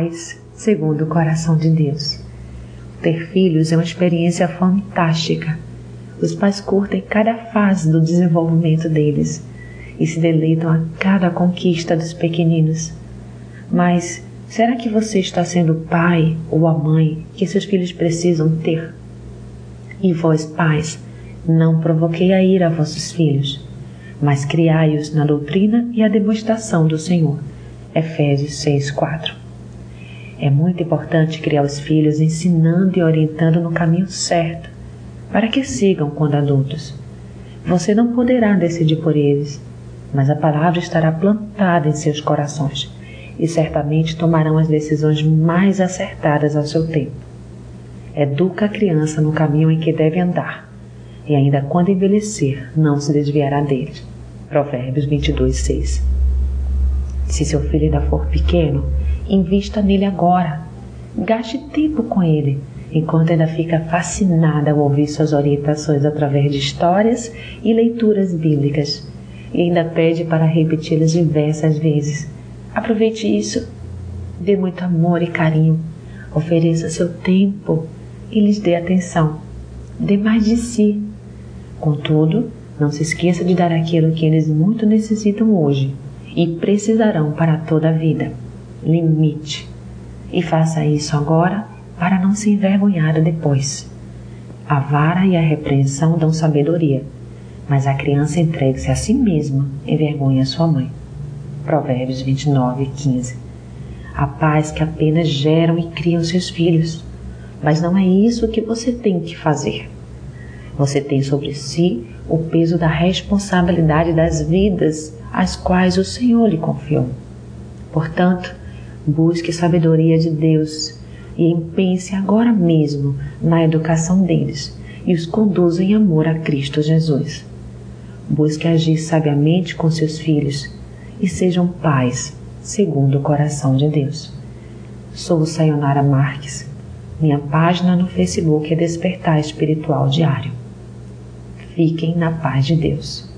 pais segundo o coração de Deus. Ter filhos é uma experiência fantástica. Os pais curtem cada fase do desenvolvimento deles e se deleitam a cada conquista dos pequeninos. Mas será que você está sendo o pai ou a mãe que seus filhos precisam ter? E vós, pais, não provoquei a ira a vossos filhos, mas criai-os na doutrina e a demonstração do Senhor. Efésios 6:4. É muito importante criar os filhos ensinando e orientando no caminho certo, para que sigam quando adultos. Você não poderá decidir por eles, mas a palavra estará plantada em seus corações e certamente tomarão as decisões mais acertadas ao seu tempo. Educa a criança no caminho em que deve andar, e ainda quando envelhecer, não se desviará dele. Provérbios 22, 6. Se seu filho ainda for pequeno, invista nele agora. Gaste tempo com ele, enquanto ainda fica fascinada ao ouvir suas orientações através de histórias e leituras bíblicas, e ainda pede para repeti-las diversas vezes. Aproveite isso, dê muito amor e carinho, ofereça seu tempo e lhes dê atenção. Dê mais de si. Contudo, não se esqueça de dar aquilo que eles muito necessitam hoje e precisarão para toda a vida. Limite. E faça isso agora para não se envergonhar depois. A vara e a repreensão dão sabedoria, mas a criança entregue-se a si mesma envergonha sua mãe. Provérbios 29, 15. Há pais que apenas geram e criam seus filhos, mas não é isso que você tem que fazer. Você tem sobre si o peso da responsabilidade das vidas às quais o Senhor lhe confiou. Portanto, busque sabedoria de Deus e empenhe-se agora mesmo na educação deles e os conduza em amor a Cristo Jesus. Busque agir sabiamente com seus filhos e sejam pais segundo o coração de Deus. Sou Sayonara Marques. Minha página no Facebook é Despertar Espiritual Diário. Fiquem na paz de Deus.